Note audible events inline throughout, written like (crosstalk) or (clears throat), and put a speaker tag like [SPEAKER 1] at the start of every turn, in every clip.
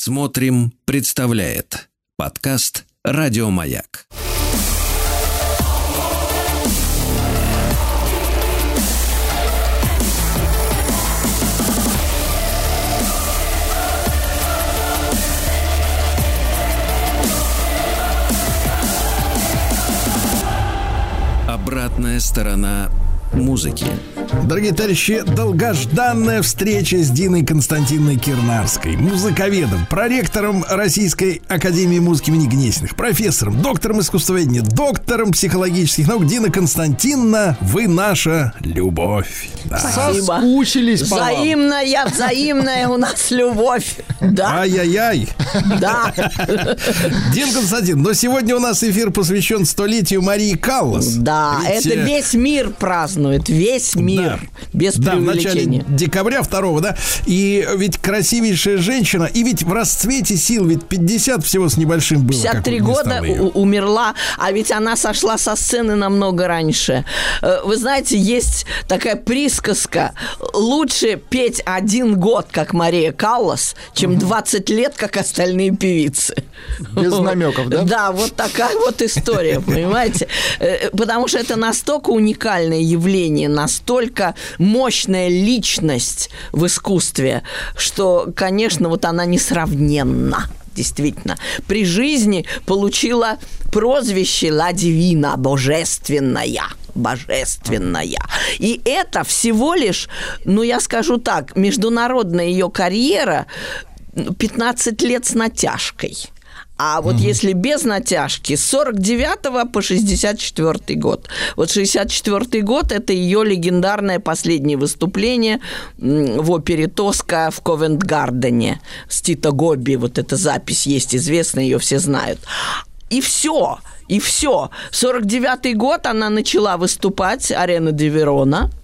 [SPEAKER 1] Смотрим, представляет подкаст Радиомаяк. Обратная сторона музыки.
[SPEAKER 2] Дорогие товарищи, долгожданная встреча с Диной Константиновной Кирнарской, музыковедом, проректором Российской Академии музыки имени Гнесиных, профессором, доктором искусствоведения, доктором психологических наук. Дина Константиновна, вы наша любовь.
[SPEAKER 3] Да. Соскучились по Взаимная, вам. взаимная у нас любовь.
[SPEAKER 2] Да. Ай-яй-яй.
[SPEAKER 3] Да.
[SPEAKER 2] Дин Константин, но сегодня у нас эфир посвящен столетию Марии Каллас.
[SPEAKER 3] Да, Ведь... это весь мир празднует, весь мир мир. Да. Без да, в начале
[SPEAKER 2] декабря второго, да. И ведь красивейшая женщина, и ведь в расцвете сил, ведь 50 всего с небольшим было.
[SPEAKER 3] 53 года умерла, а ведь она сошла со сцены намного раньше. Э, вы знаете, есть такая присказка. Лучше петь один год, как Мария Каллас, чем 20 лет, как остальные певицы.
[SPEAKER 4] Без намеков, да?
[SPEAKER 3] Да, вот такая вот история, понимаете? Э, потому что это настолько уникальное явление, настолько настолько мощная личность в искусстве, что, конечно, вот она несравненна действительно. При жизни получила прозвище «Ла Дивина», «Божественная» божественная. И это всего лишь, ну, я скажу так, международная ее карьера 15 лет с натяжкой. А вот угу. если без натяжки, с 49 по 64 год. Вот 64 год – это ее легендарное последнее выступление в опере «Тоска» в Ковент-Гардене с Тита Гобби. Вот эта запись есть известная, ее все знают. И все, и все. 49 год она начала выступать, арена де Верона –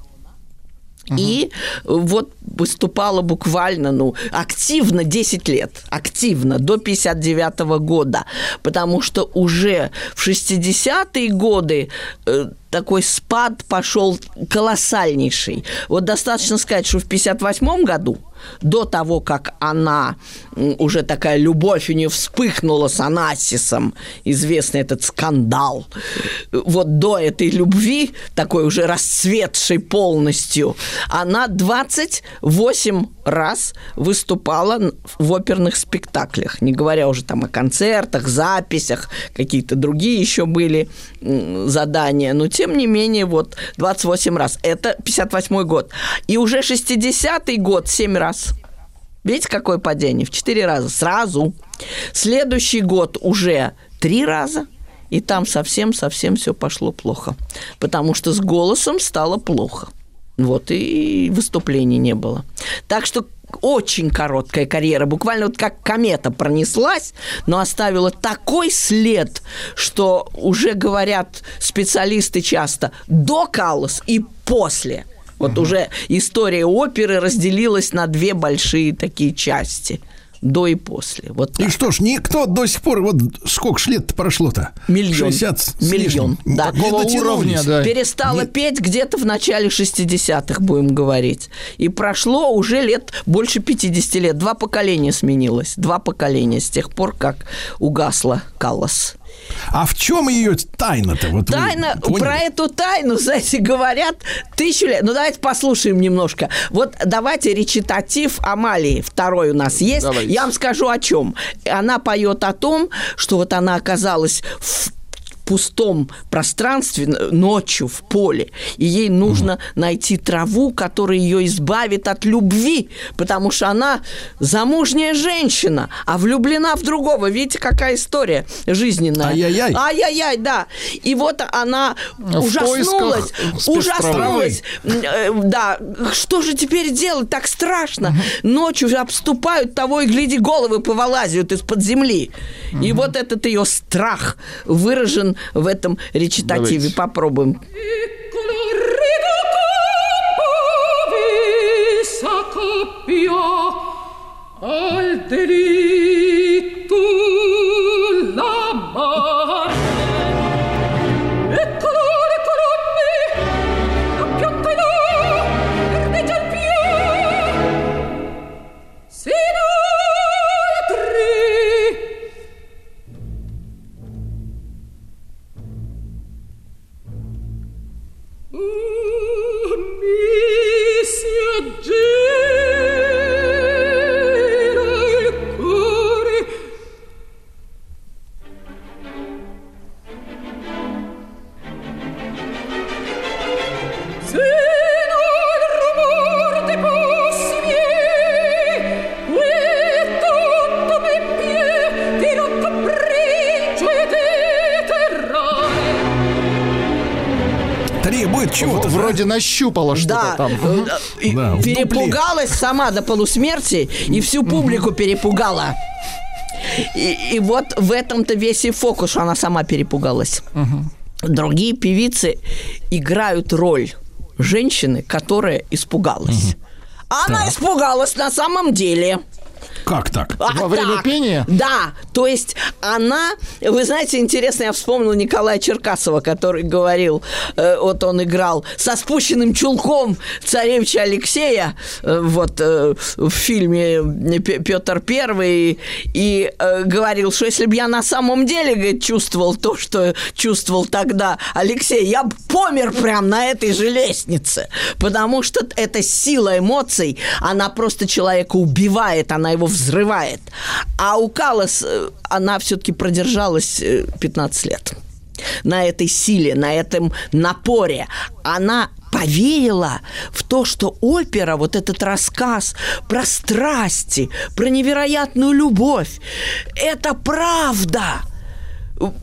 [SPEAKER 3] Угу. И вот выступала буквально, ну, активно 10 лет, активно, до 59 -го года, потому что уже в 60-е годы э, такой спад пошел колоссальнейший. Вот достаточно сказать, что в 58 году до того, как она уже такая любовь у нее вспыхнула с Анасисом, известный этот скандал, вот до этой любви, такой уже расцветшей полностью, она 28 раз выступала в оперных спектаклях, не говоря уже там о концертах, записях, какие-то другие еще были задания, но тем не менее вот 28 раз. Это 58 год. И уже 60-й год 7 раз. Видите, какое падение? В четыре раза. Сразу. Следующий год уже три раза. И там совсем-совсем все пошло плохо. Потому что с голосом стало плохо. Вот, и выступлений не было. Так что очень короткая карьера, буквально вот как комета пронеслась, но оставила такой след, что уже говорят специалисты часто до Каллас и после – вот угу. уже история оперы разделилась на две большие такие части до и после. Вот
[SPEAKER 2] и что ж, никто до сих пор, вот сколько ж лет прошло-то?
[SPEAKER 3] Миллион. 60 Миллион, да.
[SPEAKER 2] Такого уровня,
[SPEAKER 3] да. Перестала Нет. петь где-то в начале 60-х, будем говорить. И прошло уже лет больше 50 лет. Два поколения сменилось. Два поколения с тех пор, как угасла Каллас.
[SPEAKER 2] А в чем ее тайна-то? Вот
[SPEAKER 3] Тайна, про эту тайну, (laughs) знаете, говорят тысячу лет. Ну, давайте послушаем немножко. Вот давайте речитатив Амалии второй у нас есть. Давайте. Я вам скажу о чем. Она поет о том, что вот она оказалась в пустом пространстве ночью в поле, и ей нужно угу. найти траву, которая ее избавит от любви, потому что она замужняя женщина, а влюблена в другого. Видите, какая история жизненная.
[SPEAKER 2] Ай-яй-яй.
[SPEAKER 3] Ай-яй-яй, да. И вот она в ужаснулась, ужаснулась. Э, да, что же теперь делать? Так страшно. Угу. Ночью обступают того и гляди, головы повылазят из-под земли. И вот этот ее страх выражен в этом речитативе. Давайте. Попробуем. al delitto
[SPEAKER 4] Вроде нащупала что-то
[SPEAKER 3] Да,
[SPEAKER 4] там.
[SPEAKER 3] э, и
[SPEAKER 2] Да,
[SPEAKER 3] перепугалась сама до полусмерти и всю публику перепугала. И, и вот в этом-то весь и фокус, что она сама перепугалась. Другие певицы играют роль женщины, которая испугалась. А Она испугалась на самом деле.
[SPEAKER 2] Как так?
[SPEAKER 3] А
[SPEAKER 4] Во время пения?
[SPEAKER 3] Да, то есть она, вы знаете, интересно, я вспомнила Николая Черкасова, который говорил, э, вот он играл со спущенным чулком царевича Алексея, э, вот э, в фильме Петр Первый, и говорил, что если бы я на самом деле, говорит, чувствовал то, что чувствовал тогда Алексей, я бы помер прям на этой же лестнице, потому что эта сила эмоций, она просто человека убивает, она его взрывает. А у Калас она все-таки продержалась э, 15 лет на этой силе, на этом напоре. Она поверила в то, что опера, вот этот рассказ про страсти, про невероятную любовь, это правда.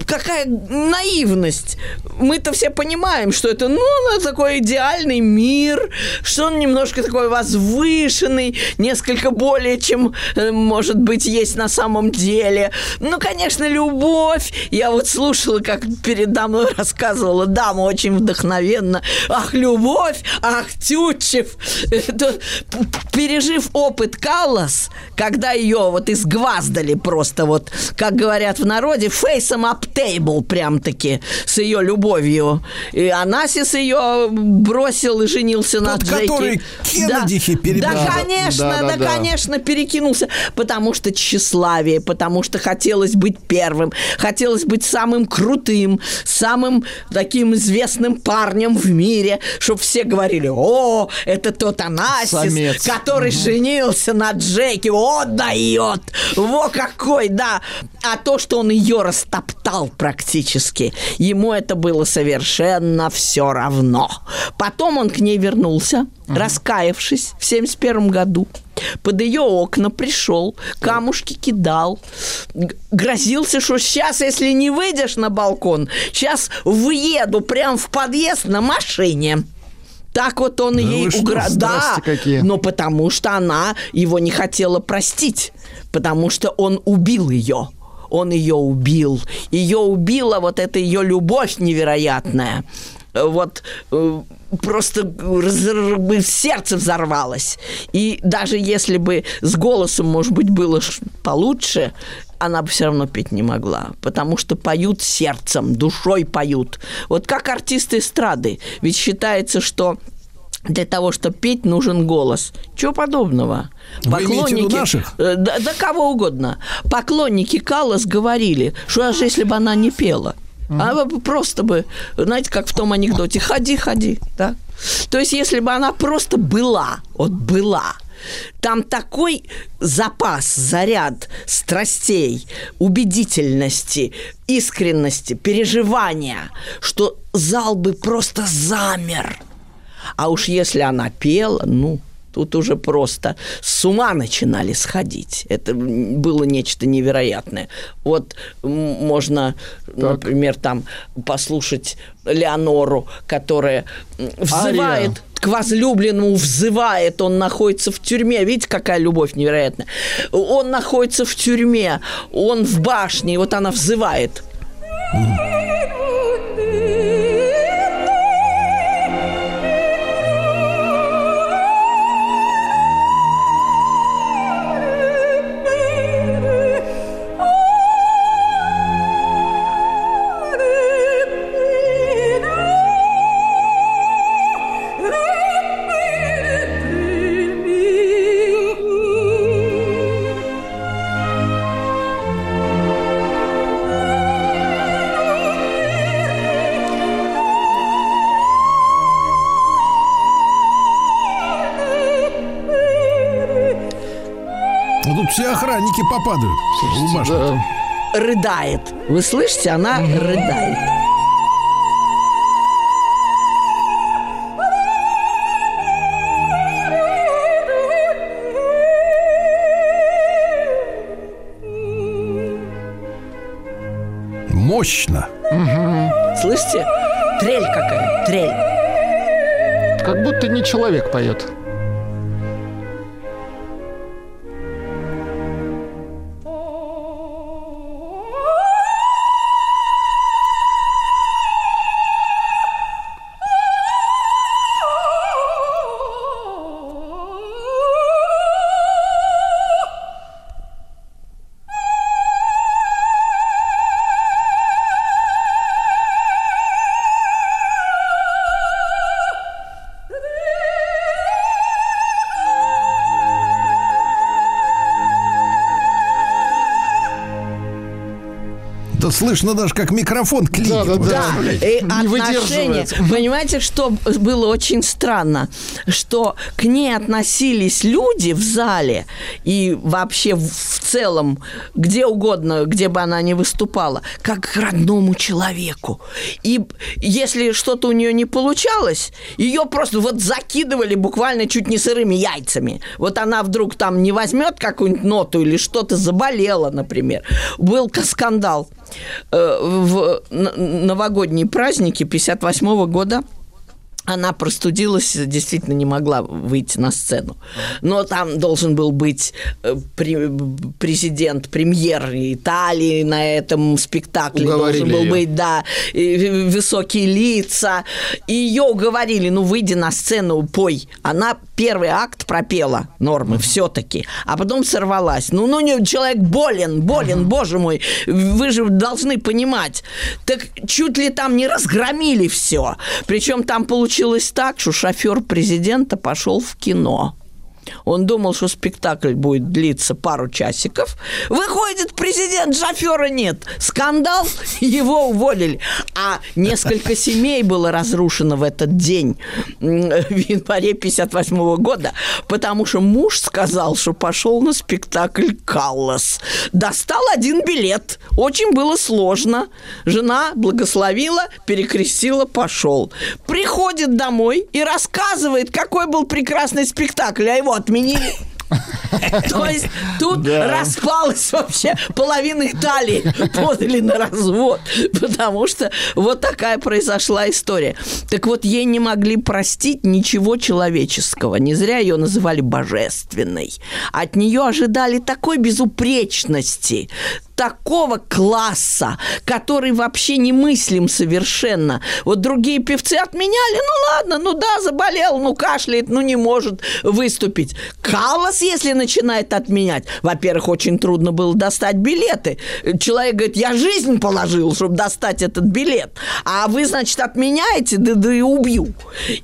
[SPEAKER 3] Какая наивность. Мы-то все понимаем, что это, ну, ну, такой идеальный мир, что он немножко такой возвышенный, несколько более, чем, э, может быть, есть на самом деле. Ну, конечно, любовь. Я вот слушала, как передо мной (laughs) рассказывала дама очень вдохновенно. Ах, любовь, ах, Тютчев. (laughs) Пережив опыт Каллас, когда ее вот изгваздали просто вот, как говорят в народе, фейсом up table прям-таки с ее любовью. И Анасис ее бросил и женился на
[SPEAKER 2] Тот,
[SPEAKER 3] Джеки.
[SPEAKER 2] который Кеннедихи
[SPEAKER 3] да.
[SPEAKER 2] передал.
[SPEAKER 3] Да, конечно,
[SPEAKER 4] Да, да,
[SPEAKER 3] да,
[SPEAKER 4] да.
[SPEAKER 3] конечно, перекинулся. Потому что тщеславие, потому что хотелось быть первым, хотелось быть самым крутым, самым таким известным парнем в мире, чтобы все говорили, о, это тот Анасис,
[SPEAKER 4] Самец.
[SPEAKER 3] который женился на Джеки, о, дает, во какой, да. А то, что он ее растоптал практически, ему это было совершенно все равно. Потом он к ней вернулся, раскаявшись в 71 году. Под ее окна пришел, камушки кидал, грозился, что сейчас, если не выйдешь на балкон, сейчас выеду прям в подъезд на машине. Так вот он
[SPEAKER 2] Да
[SPEAKER 3] ей угрожал. Да,
[SPEAKER 4] какие.
[SPEAKER 3] но потому что она его не хотела простить, потому что он убил ее. Он ее убил. Ее убила вот эта ее любовь невероятная. Вот э, просто сердце взорвалось. И даже если бы с голосом, может быть, было получше, она бы все равно петь не могла, потому что поют сердцем, душой поют. Вот как артисты эстрады. Ведь считается, что для того, чтобы петь, нужен голос. Чего подобного?
[SPEAKER 2] Вы виду наших?
[SPEAKER 3] Э, Да, да кого угодно. Поклонники Каллас говорили, что даже если бы она не пела, она бы просто бы, знаете, как в том анекдоте, ходи, ходи, да? То есть, если бы она просто была, вот была, там такой запас, заряд страстей, убедительности, искренности, переживания, что зал бы просто замер. А уж если она пела, ну, тут уже просто с ума начинали сходить. Это было нечто невероятное. Вот можно, например, там послушать Леонору, которая взывает
[SPEAKER 4] Ария.
[SPEAKER 3] к возлюбленному взывает, он находится в тюрьме. Видите, какая любовь невероятная. Он находится в тюрьме, он в башне, и вот она взывает.
[SPEAKER 2] Ну, все охранники попадают. башню.
[SPEAKER 4] Да.
[SPEAKER 3] Рыдает. Вы слышите, она рыдает.
[SPEAKER 2] Мощно.
[SPEAKER 3] Слышите? Трель какая, трель.
[SPEAKER 4] Как будто не человек поет.
[SPEAKER 2] Слышно даже, как микрофон клинит.
[SPEAKER 4] Да, да, да.
[SPEAKER 2] представляете?
[SPEAKER 3] И отношения, понимаете, что было очень странно, что к ней относились люди в зале и вообще в целом, где угодно, где бы она ни выступала, как к родному человеку. И если что-то у нее не получалось, ее просто вот закидывали буквально чуть не сырыми яйцами. Вот она вдруг там не возьмет какую-нибудь ноту или что-то заболела, например. Был скандал в н- новогодние праздники 58 года она простудилась, действительно не могла выйти на сцену. Но там должен был быть э, пре- президент, премьер Италии на этом спектакле.
[SPEAKER 4] Уговорили
[SPEAKER 3] должен был
[SPEAKER 4] её.
[SPEAKER 3] быть, да, высокие лица. И ее уговорили, ну, выйди на сцену, пой. Она первый акт пропела нормы все-таки, а потом сорвалась. Ну, ну, не, человек болен, болен, боже мой, вы же должны понимать. Так чуть ли там не разгромили все. Причем там получилось так, что шофер президента пошел в кино. Он думал, что спектакль будет длиться пару часиков. Выходит президент, шофера нет. Скандал, (laughs) его уволили. А несколько семей было разрушено в этот день, в январе 58 года, потому что муж сказал, что пошел на спектакль «Каллас». Достал один билет. Очень было сложно. Жена благословила, перекрестила, пошел. Приходит домой и рассказывает, какой был прекрасный спектакль, а его отменили. (laughs) То есть тут распалась вообще половина Италии, подали на развод, потому что вот такая произошла история. Так вот, ей не могли простить ничего человеческого. Не зря ее называли божественной. От нее ожидали такой безупречности, такого класса, который вообще не мыслим совершенно. Вот другие певцы отменяли, ну ладно, ну да, заболел, ну кашляет, ну не может выступить. Каллас, если начинает отменять, во-первых, очень трудно было достать билеты. Человек говорит, я жизнь положил, чтобы достать этот билет, а вы, значит, отменяете, да, да и убью.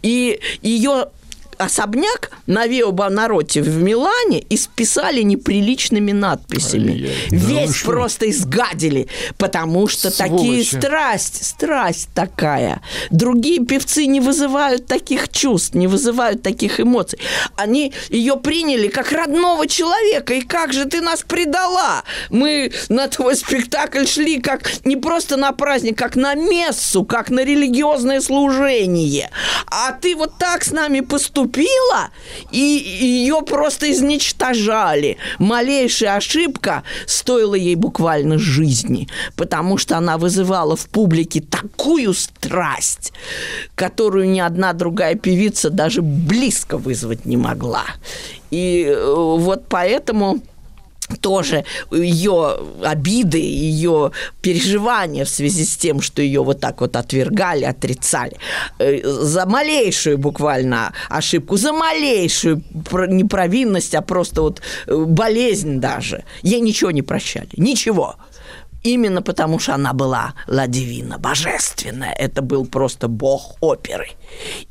[SPEAKER 3] И ее особняк на Вио Бонаротти в Милане исписали неприличными надписями. Весь просто изгадили, потому что такие
[SPEAKER 4] Сволочи.
[SPEAKER 3] страсть, страсть такая. Другие певцы не вызывают таких чувств, не вызывают таких эмоций. Они ее приняли как родного человека. И как же ты нас предала? Мы на твой спектакль шли как не просто на праздник, как на мессу, как на религиозное служение. А ты вот так с нами поступила, и ее просто изничтожали. Малейшая ошибка стоила ей буквально жизни, потому что она вызывала в публике такую страсть, которую ни одна другая певица даже близко вызвать не могла. И э, вот поэтому тоже ее обиды, ее переживания в связи с тем, что ее вот так вот отвергали, отрицали, э, за малейшую буквально ошибку, за малейшую не провинность, а просто вот э, болезнь даже, ей ничего не прощали, ничего. Именно потому, что она была ладивина, божественная. Это был просто бог оперы.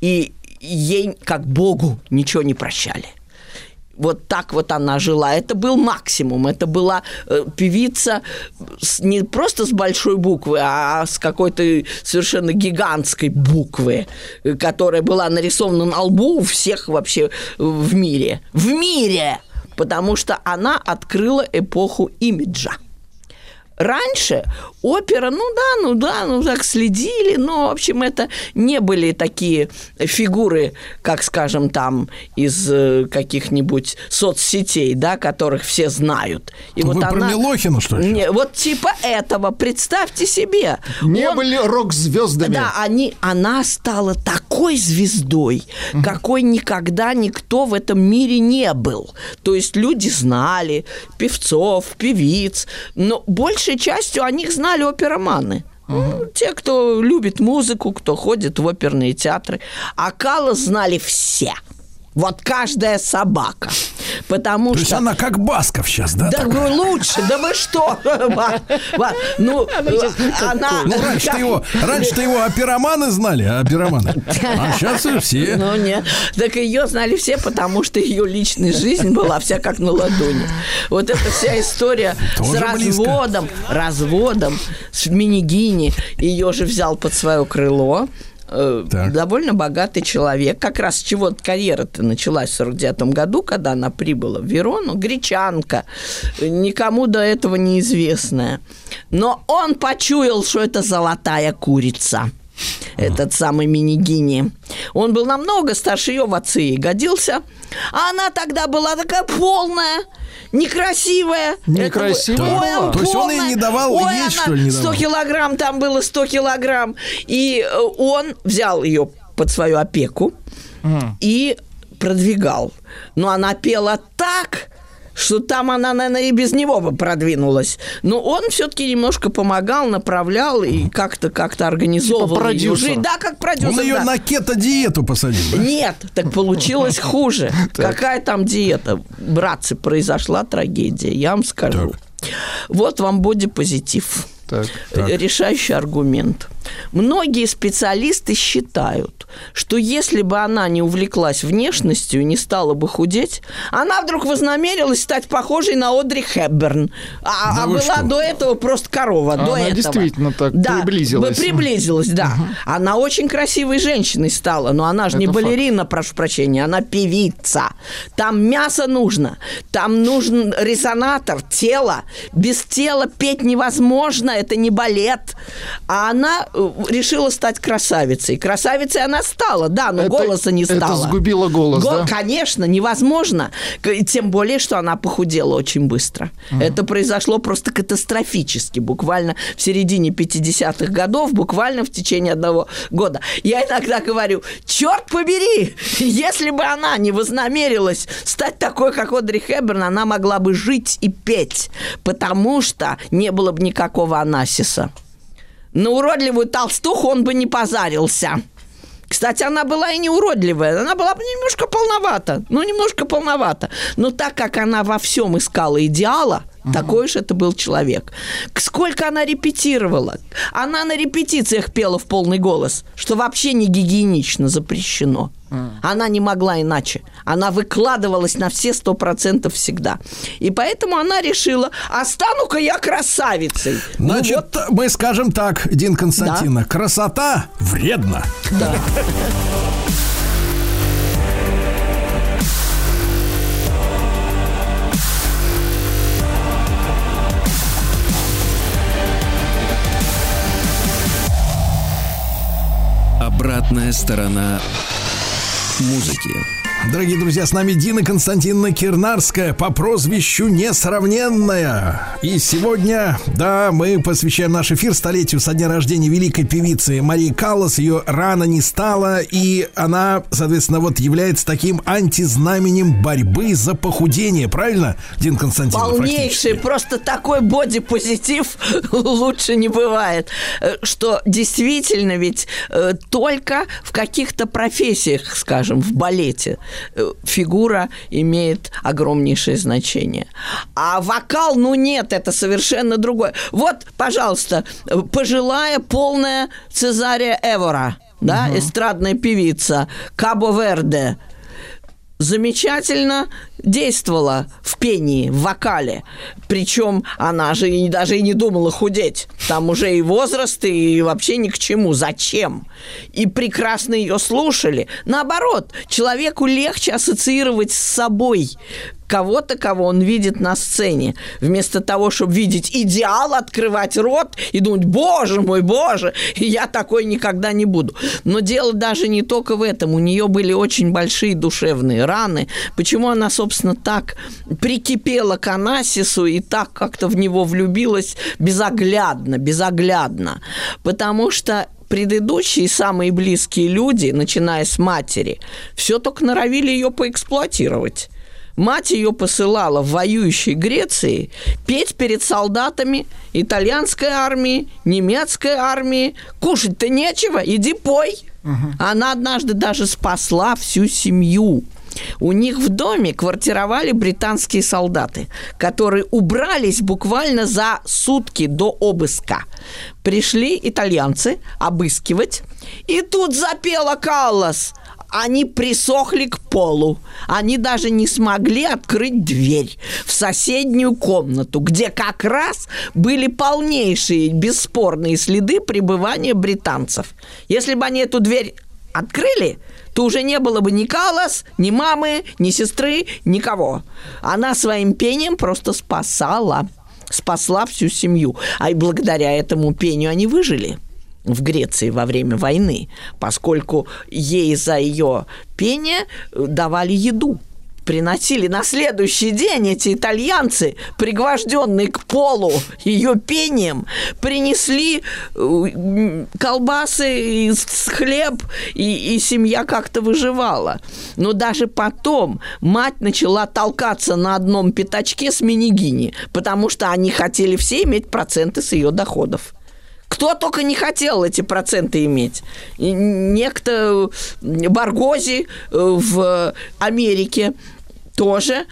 [SPEAKER 3] И ей, как богу, ничего не прощали. Вот так вот она жила. Это был максимум. Это была э, певица с- не просто с большой буквы, а с какой-то совершенно гигантской буквы, которая была нарисована на лбу у всех вообще в мире. В мире! Потому что она открыла эпоху имиджа раньше опера, ну да, ну да, ну так следили, но, в общем, это не были такие фигуры, как, скажем, там из э, каких-нибудь соцсетей, да, которых все знают.
[SPEAKER 2] И Вы вот про она... Милохина, что ли?
[SPEAKER 3] Не, вот типа этого, представьте себе.
[SPEAKER 4] Не Он... были рок-звездами.
[SPEAKER 3] Да, они, она стала такой звездой, угу. какой никогда никто в этом мире не был. То есть люди знали певцов, певиц, но большей частью о них знали опероманы. Угу. Те, кто любит музыку, кто ходит в оперные театры. А Кала знали все – вот каждая собака. Потому
[SPEAKER 2] То
[SPEAKER 3] что...
[SPEAKER 2] есть она как Басков сейчас, да?
[SPEAKER 3] Да такая? лучше, да вы что? (laughs) Ну,
[SPEAKER 2] она... Ну, раньше-то его, раньше его опероманы знали, а опероманы. А сейчас все. (laughs)
[SPEAKER 3] Ну, нет. Так ее знали все, потому что ее личная жизнь была вся как на ладони. Вот эта вся история с разводом, разводом, с Минигини. Ее же взял под свое крыло Э, так. довольно богатый человек. Как раз с чего карьера-то началась в 49 году, когда она прибыла в Верону. Гречанка, никому до этого неизвестная. Но он почуял, что это золотая курица этот самый Минигини. Он был намного старше ее в отцы и годился. А она тогда была такая полная, некрасивая.
[SPEAKER 4] Некрасивая?
[SPEAKER 2] Это, ой, То есть он ей не давал ой, есть, что ли, не
[SPEAKER 3] 100 давал? килограмм, там было 100 килограмм. И э, он взял ее под свою опеку mm. и продвигал. Но она пела так, что там она, наверное, и без него бы продвинулась. Но он все-таки немножко помогал, направлял и как-то как-то организовывал
[SPEAKER 4] типа ее жизнь.
[SPEAKER 3] Да, как продюсер.
[SPEAKER 2] Он ее
[SPEAKER 3] да.
[SPEAKER 2] на кето-диету посадил.
[SPEAKER 3] Нет, так получилось (laughs) хуже. Какая там диета? Братцы, произошла трагедия, я вам скажу. Вот вам бодипозитив. Так, так. Решающий аргумент. Многие специалисты считают, что если бы она не увлеклась внешностью и не стала бы худеть, она вдруг вознамерилась стать похожей на Одри Хепберн. А, да а была что? до этого просто корова.
[SPEAKER 4] А
[SPEAKER 3] до
[SPEAKER 4] она
[SPEAKER 3] этого.
[SPEAKER 4] действительно так да, приблизилась.
[SPEAKER 3] Приблизилась, да. Угу. Она очень красивой женщиной стала, но она же не балерина, факт. прошу прощения, она певица. Там мясо нужно, там нужен резонатор, тело. Без тела петь невозможно, это не балет. А она э, решила стать красавицей. Красавицей она стала, да, но это, голоса не стала.
[SPEAKER 4] Это сгубило голос, Го- да?
[SPEAKER 3] Конечно, невозможно. Тем более, что она похудела очень быстро. Угу. Это произошло просто катастрофически. Буквально в середине 50-х годов, буквально в течение одного года. Я иногда говорю, черт побери, если бы она не вознамерилась стать такой, как Одри Хэбберн, она могла бы жить и петь, потому что не было бы никакого анасиса. На уродливую толстуху он бы не позарился. Кстати, она была и не уродливая, она была немножко полновата, ну, немножко полновата. Но так как она во всем искала идеала, угу. такой уж это был человек. Сколько она репетировала? Она на репетициях пела в полный голос, что вообще не гигиенично запрещено. Она не могла иначе. Она выкладывалась на все сто процентов всегда. И поэтому она решила, а стану-ка я красавицей.
[SPEAKER 2] Ну Значит, ну, вот... мы скажем так, Дин Константина, да? красота вредна.
[SPEAKER 3] Да. (laughs)
[SPEAKER 1] Обратная сторона музыки.
[SPEAKER 2] Дорогие друзья, с нами Дина Константиновна Кирнарская по прозвищу Несравненная. И сегодня, да, мы посвящаем наш эфир столетию со дня рождения великой певицы Марии Каллас. Ее рано не стало, и она, соответственно, вот является таким антизнаменем борьбы за похудение. Правильно, Дин Константиновна?
[SPEAKER 3] Полнейший, просто такой бодипозитив (laughs) лучше не бывает. Э, что действительно ведь э, только в каких-то профессиях, скажем, в балете – фигура имеет огромнейшее значение. А вокал, ну нет, это совершенно другое. Вот, пожалуйста, пожилая полная Цезария Эвора, да, угу. эстрадная певица, Кабо Верде – замечательно действовала в пении, в вокале. Причем она же и, даже и не думала худеть. Там уже и возраст, и вообще ни к чему. Зачем? И прекрасно ее слушали. Наоборот, человеку легче ассоциировать с собой кого-то, кого он видит на сцене. Вместо того, чтобы видеть идеал, открывать рот и думать, боже мой, боже, (laughs) я такой никогда не буду. Но дело даже не только в этом. У нее были очень большие душевные раны. Почему она, собственно, так прикипела к Анасису и так как-то в него влюбилась безоглядно, безоглядно? Потому что предыдущие самые близкие люди, начиная с матери, все только норовили ее поэксплуатировать. Мать ее посылала в воюющей Греции петь перед солдатами итальянской армии, немецкой армии. Кушать-то нечего, иди пой. Угу. Она однажды даже спасла всю семью. У них в доме квартировали британские солдаты, которые убрались буквально за сутки до обыска. Пришли итальянцы обыскивать, и тут запела Каллас – они присохли к полу. Они даже не смогли открыть дверь в соседнюю комнату, где как раз были полнейшие бесспорные следы пребывания британцев. Если бы они эту дверь открыли, то уже не было бы ни Калас, ни мамы, ни сестры, никого. Она своим пением просто спасала, спасла всю семью. А и благодаря этому пению они выжили – в Греции во время войны, поскольку ей за ее пение давали еду приносили на следующий день эти итальянцы, пригвожденные к полу ее пением, принесли э, колбасы, хлеб, и, и семья как-то выживала. Но даже потом мать начала толкаться на одном пятачке с минигини, потому что они хотели все иметь проценты с ее доходов. Кто только не хотел эти проценты иметь. И некто Баргози э, в Америке тоже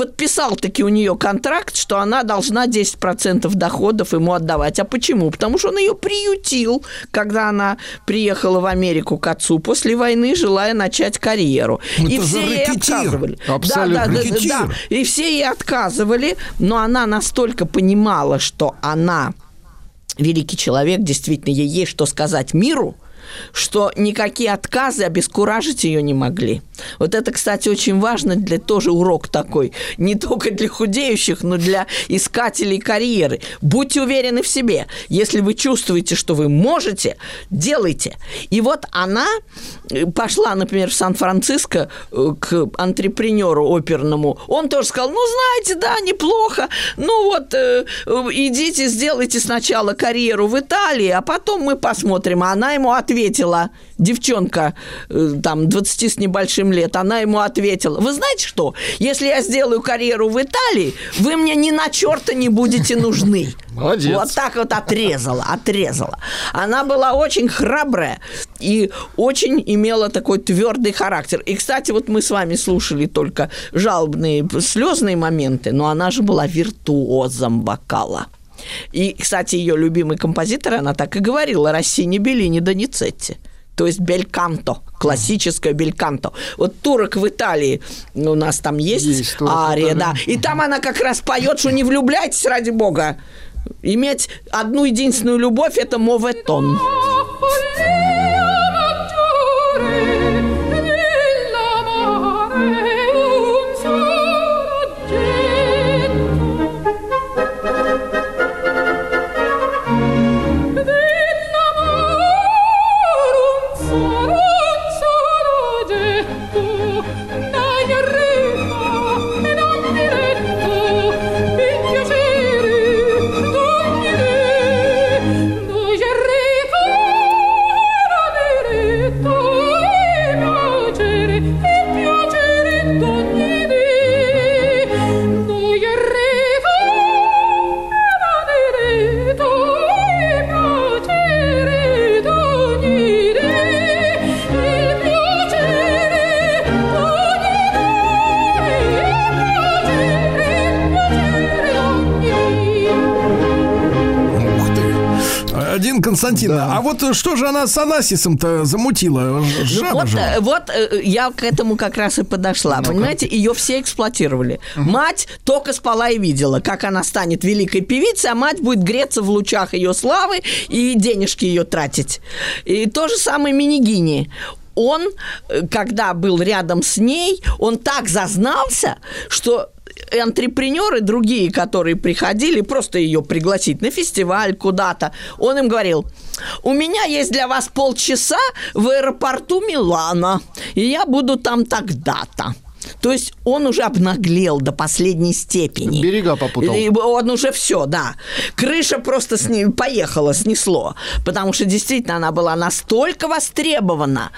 [SPEAKER 3] подписал таки у нее контракт, что она должна 10% доходов ему отдавать. А почему? Потому что он ее приютил, когда она приехала в Америку к отцу после войны, желая начать карьеру.
[SPEAKER 2] Это и все ей отказывали.
[SPEAKER 4] Абсолютно.
[SPEAKER 3] Да, да, да, да. И все ей отказывали, но она настолько понимала, что она великий человек, действительно, ей есть что сказать миру, что никакие отказы обескуражить ее не могли. Вот это, кстати, очень важно для тоже урок такой, не только для худеющих, но для искателей карьеры. Будьте уверены в себе. Если вы чувствуете, что вы можете, делайте. И вот она э, пошла, например, в Сан-Франциско э, к антрепренеру оперному. Он тоже сказал, ну, знаете, да, неплохо. Ну вот, э, идите, сделайте сначала карьеру в Италии, а потом мы посмотрим. А она ему ответила, девчонка, там, 20 с небольшим лет, она ему ответила, вы знаете что, если я сделаю карьеру в Италии, вы мне ни на черта не будете нужны. (laughs)
[SPEAKER 4] Молодец.
[SPEAKER 3] Вот так вот отрезала, отрезала. Она была очень храбрая и очень имела такой твердый характер. И, кстати, вот мы с вами слушали только жалобные, слезные моменты, но она же была виртуозом вокала. И, кстати, ее любимый композитор, она так и говорила, Россини Беллини Доницетти то есть бельканто, классическое бельканто. Вот турок в Италии, у нас там есть, есть ария, да, и там она как раз поет, что не влюбляйтесь, ради бога. Иметь одну единственную любовь – это моветон.
[SPEAKER 2] Константина, да. а вот что же она с Анасисом-то замутила?
[SPEAKER 3] Жаба вот, же. Э, вот э, я к этому как раз и подошла. ну Понимаете, ее все эксплуатировали. Угу. Мать только спала и видела, как она станет великой певицей, а мать будет греться в лучах ее славы и денежки ее тратить. И то же самое Минигини он, э, когда был рядом с ней, он так зазнался, что антрепренеры другие, которые приходили просто ее пригласить на фестиваль куда-то, он им говорил, у меня есть для вас полчаса в аэропорту Милана, и я буду там тогда-то. То есть он уже обнаглел до последней степени.
[SPEAKER 4] Берега попутал. И
[SPEAKER 3] он уже все, да. Крыша просто с ним поехала, снесло. Потому что действительно она была настолько востребована,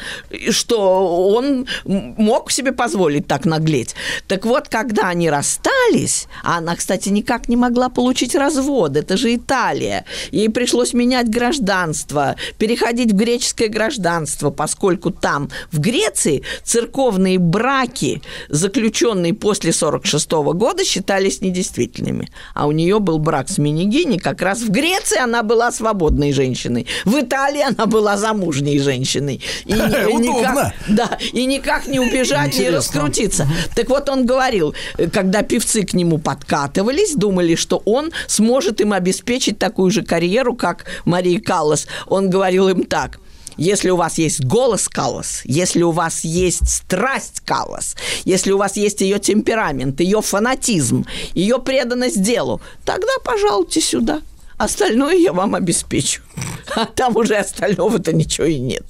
[SPEAKER 3] что он мог себе позволить так наглеть. Так вот, когда они расстались, а она, кстати, никак не могла получить развод, это же Италия. Ей пришлось менять гражданство, переходить в греческое гражданство, поскольку там, в Греции, церковные браки заключенные после 46 года, считались недействительными. А у нее был брак с Минигини, как раз в Греции она была свободной женщиной, в Италии она была замужней женщиной.
[SPEAKER 2] И, и (laughs) никак,
[SPEAKER 3] да, и никак не убежать, не раскрутиться. Так вот он говорил, когда певцы к нему подкатывались, думали, что он сможет им обеспечить такую же карьеру, как Мария Каллас. Он говорил им так – если у вас есть голос Каллас, если у вас есть страсть Каллас, если у вас есть ее темперамент, ее фанатизм, ее преданность делу, тогда пожалуйте сюда. Остальное я вам обеспечу. (laughs) А там уже остального-то ничего и нет.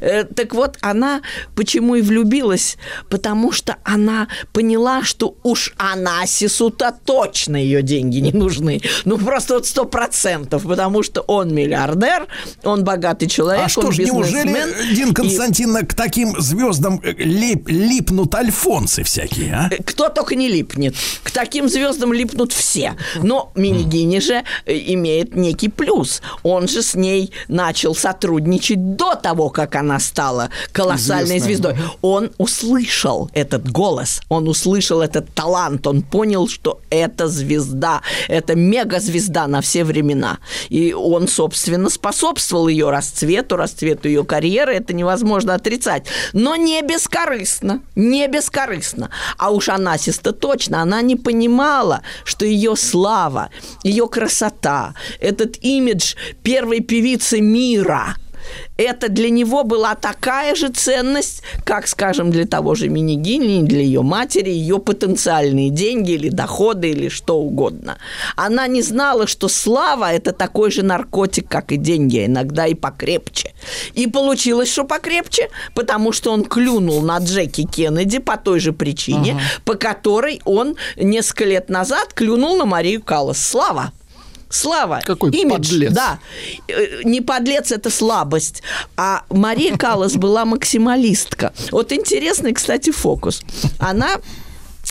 [SPEAKER 3] Э, так вот, она почему и влюбилась? Потому что она поняла, что уж Анасису-то точно ее деньги не нужны. Ну, просто вот сто процентов, потому что он миллиардер, он богатый человек,
[SPEAKER 2] А что
[SPEAKER 3] ж,
[SPEAKER 2] неужели, Дин Константиновна, и... к таким звездам э, лип, липнут альфонсы всякие, а?
[SPEAKER 3] Э, кто только не липнет. К таким звездам липнут все. Но Минигини же имеет некий плюс. Он же с ней начал сотрудничать до того, как она стала колоссальной Известная. звездой. Он услышал этот голос, он услышал этот талант, он понял, что это звезда, это мегазвезда на все времена. И он, собственно, способствовал ее расцвету, расцвету ее карьеры, это невозможно отрицать. Но не бескорыстно, не бескорыстно. А уж Анасис-то точно, она не понимала, что ее слава, ее красота, этот имидж первой певицы мира – это для него была такая же ценность, как, скажем, для того же Минигини, для ее матери, ее потенциальные деньги или доходы или что угодно. Она не знала, что слава – это такой же наркотик, как и деньги, а иногда и покрепче. И получилось, что покрепче, потому что он клюнул на Джеки Кеннеди по той же причине, ага. по которой он несколько лет назад клюнул на Марию Каллас. Слава! Слава.
[SPEAKER 4] Какой имидж, подлец.
[SPEAKER 3] Да. Э, не подлец, это слабость. А Мария Каллас была максималистка. Вот интересный, кстати, фокус. Она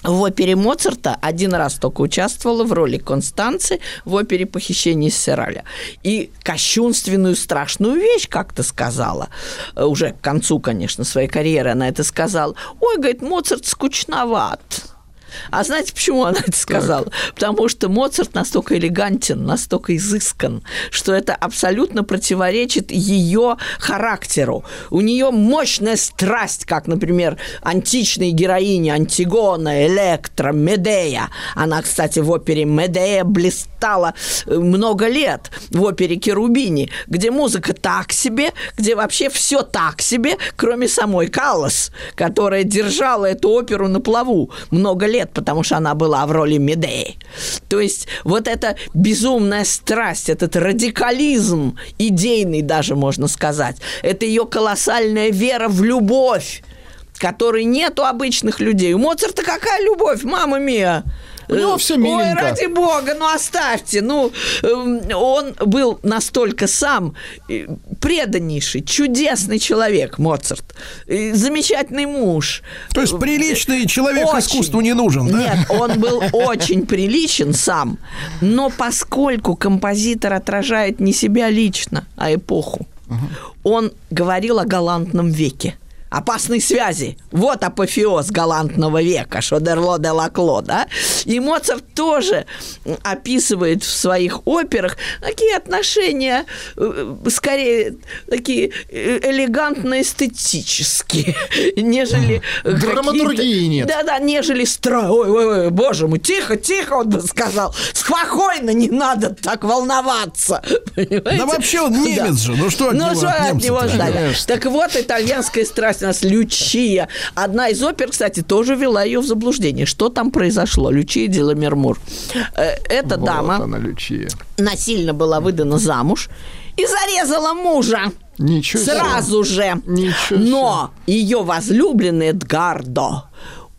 [SPEAKER 3] в опере Моцарта один раз только участвовала в роли Констанции в опере «Похищение Сираля». И кощунственную, страшную вещь как-то сказала. Э, уже к концу, конечно, своей карьеры она это сказала. Ой, говорит, Моцарт скучноват. А знаете, почему она это сказала? Так. Потому что Моцарт настолько элегантен, настолько изыскан, что это абсолютно противоречит ее характеру. У нее мощная страсть, как, например, античные героини Антигона, Электра, Медея. Она, кстати, в опере Медея блистала э, много лет, в опере Керубини, где музыка так себе, где вообще все так себе, кроме самой Каллас, которая держала эту оперу на плаву много лет потому что она была в роли Медеи. То есть вот эта безумная страсть, этот радикализм, идейный даже, можно сказать, это ее колоссальная вера в любовь, которой нет у обычных людей. У Моцарта какая любовь, мама мия!
[SPEAKER 4] У него все миленько.
[SPEAKER 3] Ой, ради бога, ну оставьте. Ну, эм, он был настолько сам э, преданнейший, чудесный человек, Моцарт. Замечательный муж.
[SPEAKER 2] То есть приличный человек очень. искусству не нужен, да?
[SPEAKER 3] Нет, он был очень приличен сам, но поскольку композитор отражает не себя лично, а эпоху, он говорил о галантном веке опасной связи. Вот апофеоз галантного века, Шодерло де Лакло, да? И Моцарт тоже описывает в своих операх такие отношения, э, скорее, такие э, элегантно-эстетические, (laughs) нежели...
[SPEAKER 4] Драматургии нет.
[SPEAKER 3] Да-да, нежели стра... Ой, ой, ой, боже мой, тихо, тихо, он бы сказал. Спокойно, не надо так волноваться. (laughs)
[SPEAKER 2] Понимаете? Да вообще он немец да. же, ну что от
[SPEAKER 3] ну, него, что от него ждать? Так вот, итальянская страсть у нас Лючия. Одна из опер, кстати, тоже вела ее в заблуждение. Что там произошло? Лючия Деламермур. Э, эта вот дама она, Лючия. насильно была выдана замуж и зарезала мужа. Ничего Сразу же. Ничего Но ее возлюбленный Эдгардо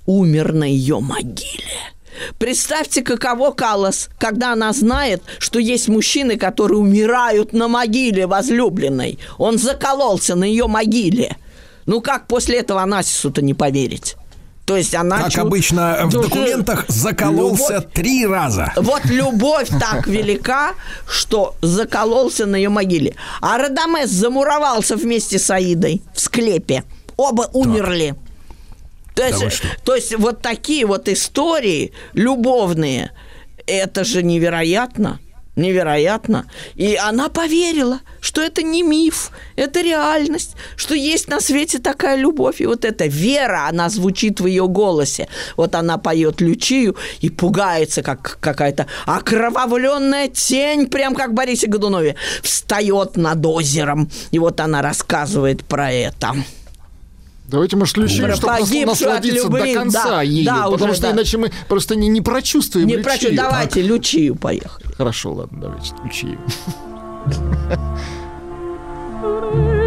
[SPEAKER 3] умер на ее могиле. Представьте, каково Каллас, когда она знает, что есть мужчины, которые умирают на могиле возлюбленной. Он закололся на ее могиле. Ну как после этого Анасису-то не поверить? То есть она...
[SPEAKER 2] Как чу... обычно в документах закололся любовь... три раза.
[SPEAKER 3] Вот любовь так велика, что закололся на ее могиле. А Радамес замуровался вместе с Аидой в склепе. Оба умерли. Так. То есть, то есть вот такие вот истории любовные, это же невероятно. Невероятно. И она поверила, что это не миф, это реальность, что есть на свете такая любовь. И вот эта вера, она звучит в ее голосе. Вот она поет Лючию и пугается, как какая-то окровавленная тень, прям как Борисе Годунове, встает над озером. И вот она рассказывает про это.
[SPEAKER 4] Давайте, может, включим, чтобы насладиться любви, до конца да, ею, да, потому уже, что да. иначе мы просто не, не прочувствуем
[SPEAKER 3] Не прочувствуем. Давайте, (laughs) Лючию поехали.
[SPEAKER 4] Хорошо, ладно, давайте, Лючию. (laughs)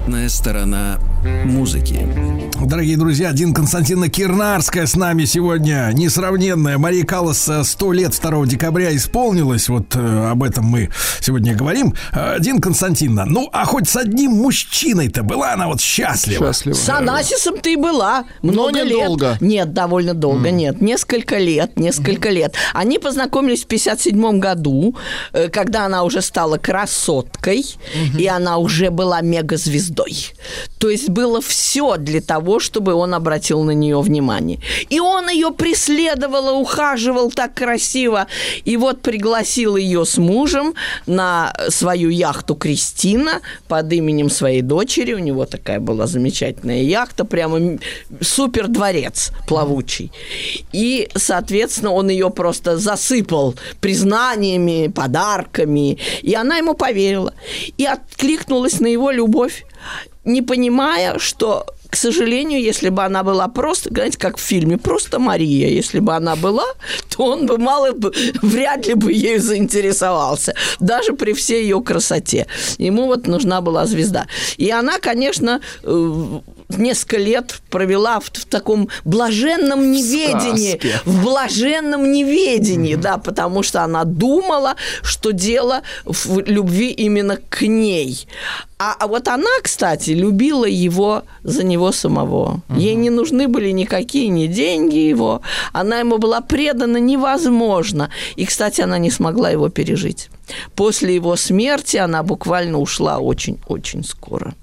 [SPEAKER 1] обратная сторона музыки.
[SPEAKER 2] Дорогие друзья, Дин Константиновна Кирнарская с нами сегодня, несравненная. Мария Каллас 100 лет 2 декабря исполнилась, вот э, об этом мы сегодня говорим. Э, Дин Константиновна, ну, а хоть с одним мужчиной-то была она вот счастлива? Счастлива.
[SPEAKER 3] С Анасисом ты и была. Много Но лет. долго. Нет, довольно долго, mm. нет. Несколько лет, несколько mm. лет. Они познакомились в 57 году, э, когда она уже стала красоткой, mm-hmm. и она уже была мегазвездой. То есть было все для того, чтобы он обратил на нее внимание. И он ее преследовал, ухаживал так красиво. И вот пригласил ее с мужем на свою яхту Кристина под именем своей дочери. У него такая была замечательная яхта, прямо супер дворец плавучий. И, соответственно, он ее просто засыпал признаниями, подарками. И она ему поверила. И откликнулась на его любовь не понимая, что к сожалению, если бы она была просто, знаете, как в фильме, просто Мария, если бы она была, то он бы мало бы, вряд ли бы ею заинтересовался, даже при всей ее красоте. Ему вот нужна была звезда. И она, конечно, э, несколько лет провела в, в таком блаженном неведении, Сказки. в блаженном неведении, mm-hmm. да, потому что она думала, что дело в любви именно к ней. А, а вот она, кстати, любила его за него самого. Угу. Ей не нужны были никакие ни деньги его. Она ему была предана невозможно. И, кстати, она не смогла его пережить. После его смерти она буквально ушла очень-очень скоро.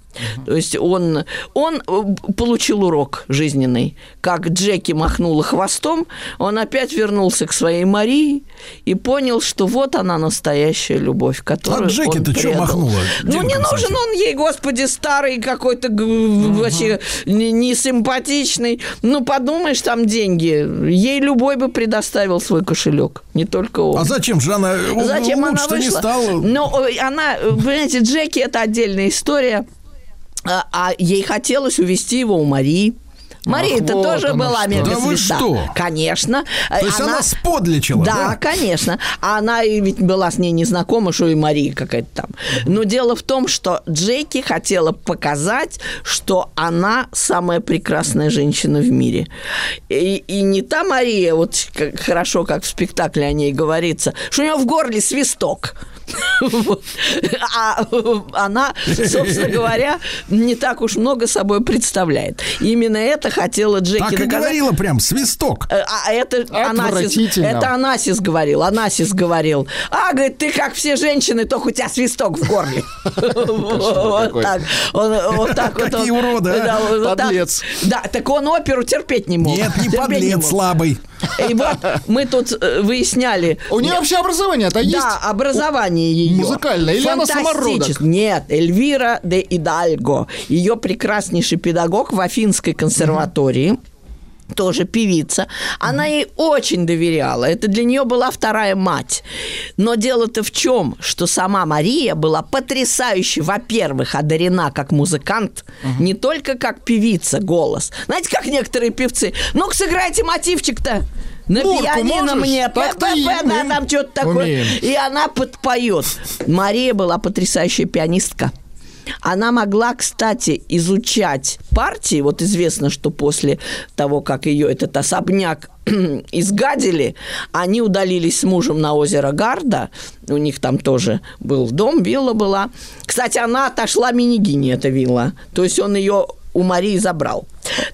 [SPEAKER 3] То есть он, он э, получил урок жизненный. Как Джеки махнула хвостом, он опять вернулся к своей Марии и понял, что вот она настоящая любовь, которую а Джеки-то что махнула? Ну, не нужен он ей, господи, старый какой-то угу. вообще несимпатичный. Ну, подумаешь, там деньги. Ей любой бы предоставил свой кошелек, не только он.
[SPEAKER 2] А зачем же она?
[SPEAKER 3] Зачем она вышла? Не стала? Ну, она, понимаете, Джеки – это отдельная история. А, а ей хотелось увести его у Марии. Мария это вот тоже была что. мегазвезда. Да вы что? Конечно.
[SPEAKER 2] То есть она, она сподличила,
[SPEAKER 3] да? Да, конечно. А она ведь была с ней не знакома, что и Мария какая-то там. Но дело в том, что Джеки хотела показать, что она самая прекрасная женщина в мире. И, и не та Мария, вот как, хорошо, как в спектакле о ней говорится, что у нее в горле свисток А она, собственно говоря, не так уж много собой представляет. Именно это хотела Джеки
[SPEAKER 2] Так и говорила прям, свисток.
[SPEAKER 3] Э, а это Анасис, это Анасис говорил, Анасис говорил. А, говорит, ты как все женщины, только у тебя свисток в горле. Вот так. Вот так вот.
[SPEAKER 2] Какие уроды, а?
[SPEAKER 4] Подлец.
[SPEAKER 3] Да, так он оперу терпеть не мог.
[SPEAKER 2] Нет, не подлец, слабый.
[SPEAKER 3] И вот мы тут э, выясняли...
[SPEAKER 4] У нее вообще образование-то есть?
[SPEAKER 3] Да, образование ее.
[SPEAKER 4] Музыкальное. Или она самородок?
[SPEAKER 3] Нет, Эльвира де Идальго. Ее прекраснейший педагог в Афинской консерватории тоже певица, она ей очень доверяла. Это для нее была вторая мать. Но дело-то в чем, что сама Мария была потрясающе, во-первых, одарена как музыкант, uh-huh. не только как певица голос. Знаете, как некоторые певцы, ну-ка сыграйте мотивчик-то. На пианино можешь? мне, п да, там что-то такое. И она подпоет. Мария была потрясающая пианистка. Она могла, кстати, изучать партии. Вот известно, что после того, как ее этот особняк (clears throat) изгадили, они удалились с мужем на озеро Гарда. У них там тоже был дом, вилла была. Кстати, она отошла Минигине, эта вилла. То есть он ее у Марии забрал.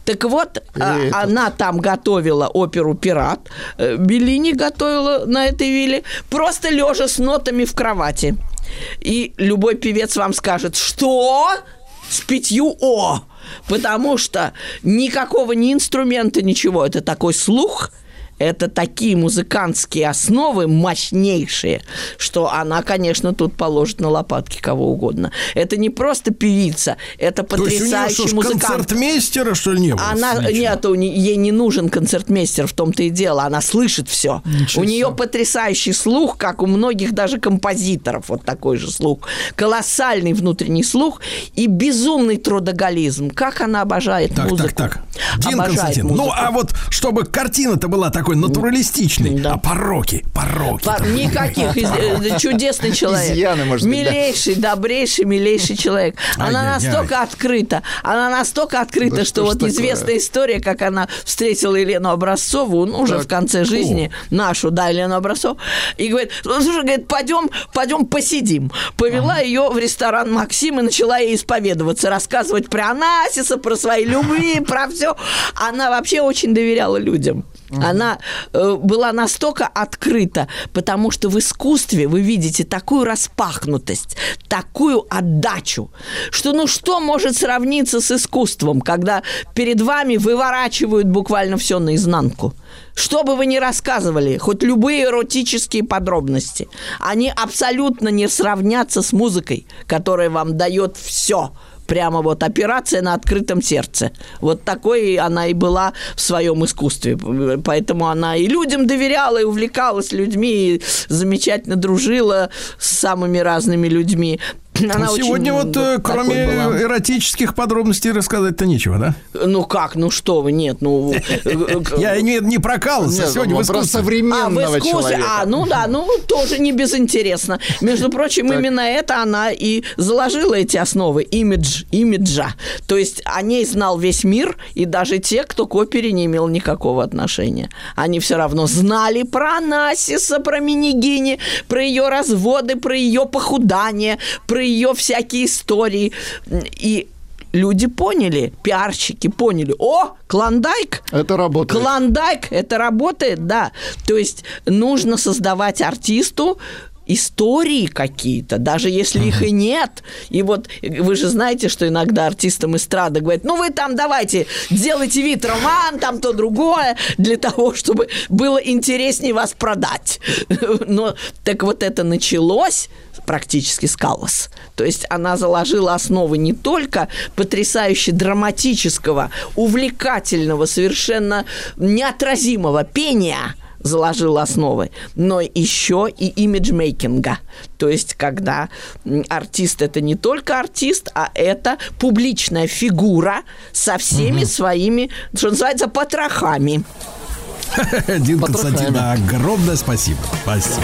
[SPEAKER 3] Так вот, а, она там готовила оперу «Пират», э, Беллини готовила на этой вилле, просто лежа с нотами в кровати. И любой певец вам скажет, что с пятью О, потому что никакого ни инструмента, ничего. Это такой слух – это такие музыкантские основы мощнейшие, что она, конечно, тут положит на лопатки кого угодно. Это не просто певица, это потрясающий То есть у нее, музыкант.
[SPEAKER 2] концертмейстера, что ли, не было?
[SPEAKER 3] Она, нет, у нее, ей не нужен концертмейстер, в том-то и дело. Она слышит все. у нее потрясающий слух, как у многих даже композиторов, вот такой же слух. Колоссальный внутренний слух и безумный трудоголизм. Как она обожает
[SPEAKER 2] так,
[SPEAKER 3] музыку.
[SPEAKER 2] Так, так, так. Дин обожает Константин, ну, музыку. ну а вот чтобы картина-то была такой такой натуралистичный. Да. А пороки, пороки. По-
[SPEAKER 3] никаких. Э, (laughs) чудесный человек. Изъяны, может быть, Милейший, да. добрейший, милейший человек. Она настолько открыта. Она настолько открыта, да что, что вот такое? известная история, как она встретила Елену Образцову, ну, уже так. в конце жизни, О. нашу, да, Елену Образцову, и говорит, слушай, говорит, пойдем, пойдем посидим. Повела ага. ее в ресторан Максим и начала ей исповедоваться, рассказывать про Анасиса, про свои любви, про все. Она вообще очень доверяла людям. Она э, была настолько открыта, потому что в искусстве вы видите такую распахнутость, такую отдачу, что ну что может сравниться с искусством, когда перед вами выворачивают буквально все наизнанку. Что бы вы ни рассказывали, хоть любые эротические подробности, они абсолютно не сравнятся с музыкой, которая вам дает все – прямо вот операция на открытом сердце. Вот такой она и была в своем искусстве. Поэтому она и людям доверяла, и увлекалась людьми, и замечательно дружила с самыми разными людьми.
[SPEAKER 2] Она Сегодня вот, э, кроме была. эротических подробностей, рассказать-то нечего, да?
[SPEAKER 3] Ну как, ну что вы, нет, ну... Э,
[SPEAKER 2] э, Я не, прокалывался, сегодня в
[SPEAKER 4] современного а, в искусстве,
[SPEAKER 3] А, ну да, ну тоже не безинтересно. Между прочим, именно это она и заложила эти основы имидж, имиджа. То есть о ней знал весь мир, и даже те, кто к опере не имел никакого отношения. Они все равно знали про Насиса, про Минигини, про ее разводы, про ее похудание, про ее всякие истории. И люди поняли, пиарщики поняли, о, Клондайк.
[SPEAKER 4] Это работает.
[SPEAKER 3] Клондайк, это работает, да. То есть нужно создавать артисту истории какие-то, даже если uh-huh. их и нет. И вот вы же знаете, что иногда артистам эстрады говорят, ну вы там давайте, делайте вид роман, там то другое, для того, чтобы было интереснее вас продать. (laughs) Но так вот это началось практически с Каллас. То есть она заложила основы не только потрясающе драматического, увлекательного, совершенно неотразимого пения, заложил основы, но еще и имиджмейкинга. То есть, когда артист это не только артист, а это публичная фигура со всеми угу. своими, что называется, потрохами.
[SPEAKER 2] Дин Константин, огромное спасибо. Спасибо.